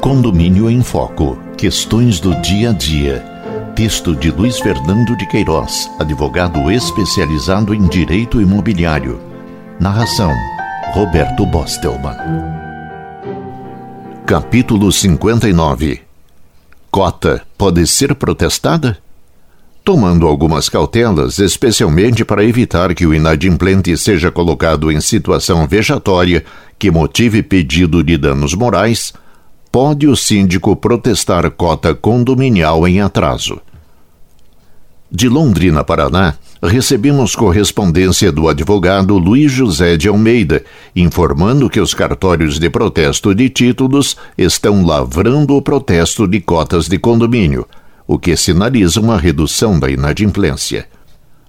Condomínio em Foco. Questões do dia a dia. Texto de Luiz Fernando de Queiroz, advogado especializado em direito imobiliário. Narração: Roberto Bostelman. Capítulo 59. Cota pode ser protestada? Tomando algumas cautelas, especialmente para evitar que o inadimplente seja colocado em situação vejatória que motive pedido de danos morais, pode o síndico protestar cota condominial em atraso. De Londrina, Paraná, recebemos correspondência do advogado Luiz José de Almeida, informando que os cartórios de protesto de títulos estão lavrando o protesto de cotas de condomínio o que sinaliza uma redução da inadimplência.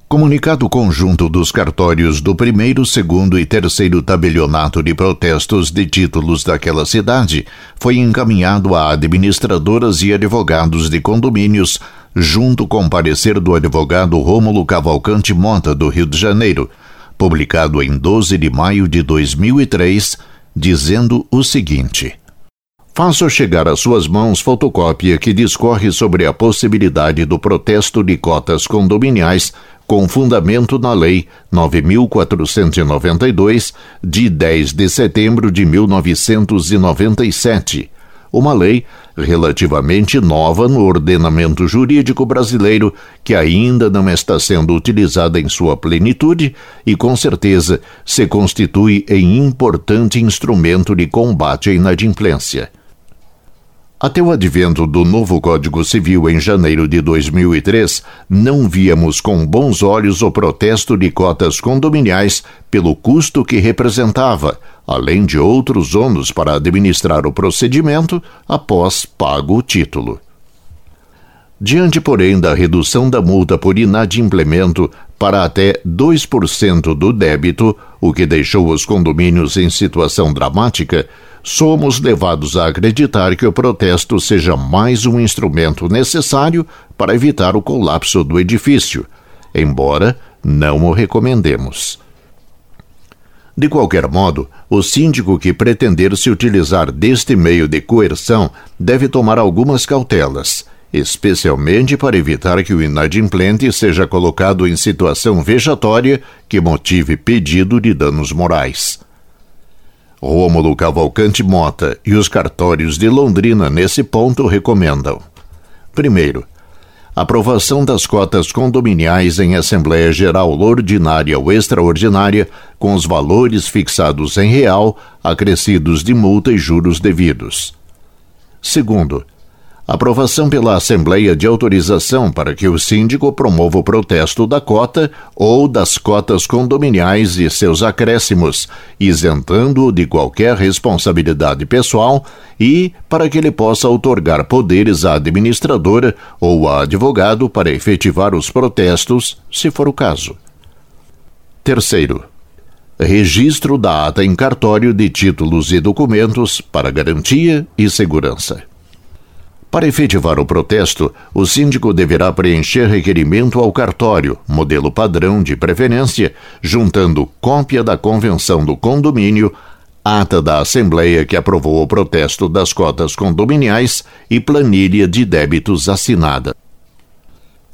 Comunicado conjunto dos cartórios do primeiro, segundo e terceiro tabelionato de protestos de títulos daquela cidade foi encaminhado a administradoras e advogados de condomínios, junto com parecer do advogado Rômulo Cavalcante Mota, do Rio de Janeiro, publicado em 12 de maio de 2003, dizendo o seguinte: Faço chegar às suas mãos fotocópia que discorre sobre a possibilidade do protesto de cotas condominiais com fundamento na Lei 9492, de 10 de setembro de 1997, uma lei relativamente nova no ordenamento jurídico brasileiro que ainda não está sendo utilizada em sua plenitude e, com certeza, se constitui em importante instrumento de combate à inadimplência. Até o advento do novo Código Civil em janeiro de 2003, não víamos com bons olhos o protesto de cotas condominiais pelo custo que representava, além de outros ônus para administrar o procedimento após pago o título. Diante, porém, da redução da multa por inadimplemento para até 2% do débito, o que deixou os condomínios em situação dramática, somos levados a acreditar que o protesto seja mais um instrumento necessário para evitar o colapso do edifício, embora não o recomendemos. De qualquer modo, o síndico que pretender se utilizar deste meio de coerção deve tomar algumas cautelas, especialmente para evitar que o inadimplente seja colocado em situação vejatória que motive pedido de danos morais. Rômulo Cavalcante Mota e os cartórios de Londrina nesse ponto recomendam: primeiro, aprovação das cotas condominiais em Assembleia Geral Ordinária ou Extraordinária com os valores fixados em real, acrescidos de multa e juros devidos. Segundo, aprovação pela Assembleia de autorização para que o síndico promova o protesto da cota ou das cotas condominiais e seus acréscimos, isentando-o de qualquer responsabilidade pessoal e para que ele possa outorgar poderes à administradora ou a advogado para efetivar os protestos, se for o caso. Terceiro, registro da ata em cartório de títulos e documentos para garantia e segurança. Para efetivar o protesto, o síndico deverá preencher requerimento ao cartório, modelo padrão de preferência, juntando cópia da convenção do condomínio, ata da Assembleia que aprovou o protesto das cotas condominiais e planilha de débitos assinada.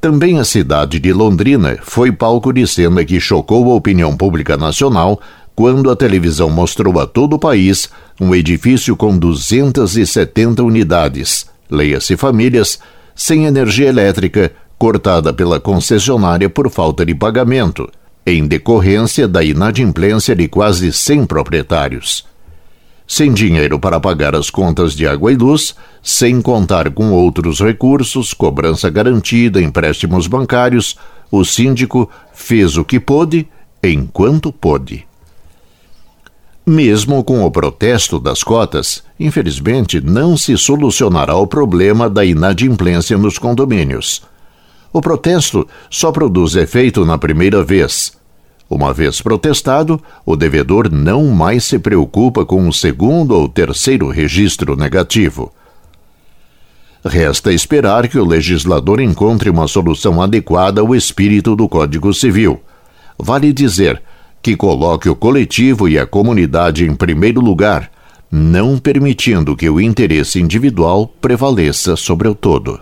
Também a cidade de Londrina foi palco de cena que chocou a opinião pública nacional quando a televisão mostrou a todo o país um edifício com 270 unidades leia-se famílias, sem energia elétrica, cortada pela concessionária por falta de pagamento, em decorrência da inadimplência de quase 100 proprietários. Sem dinheiro para pagar as contas de água e luz, sem contar com outros recursos, cobrança garantida, empréstimos bancários, o síndico fez o que pôde enquanto pôde. Mesmo com o protesto das cotas, infelizmente não se solucionará o problema da inadimplência nos condomínios. O protesto só produz efeito na primeira vez. Uma vez protestado, o devedor não mais se preocupa com um segundo ou terceiro registro negativo. Resta esperar que o legislador encontre uma solução adequada ao espírito do Código Civil. Vale dizer que coloque o coletivo e a comunidade em primeiro lugar, não permitindo que o interesse individual prevaleça sobre o todo.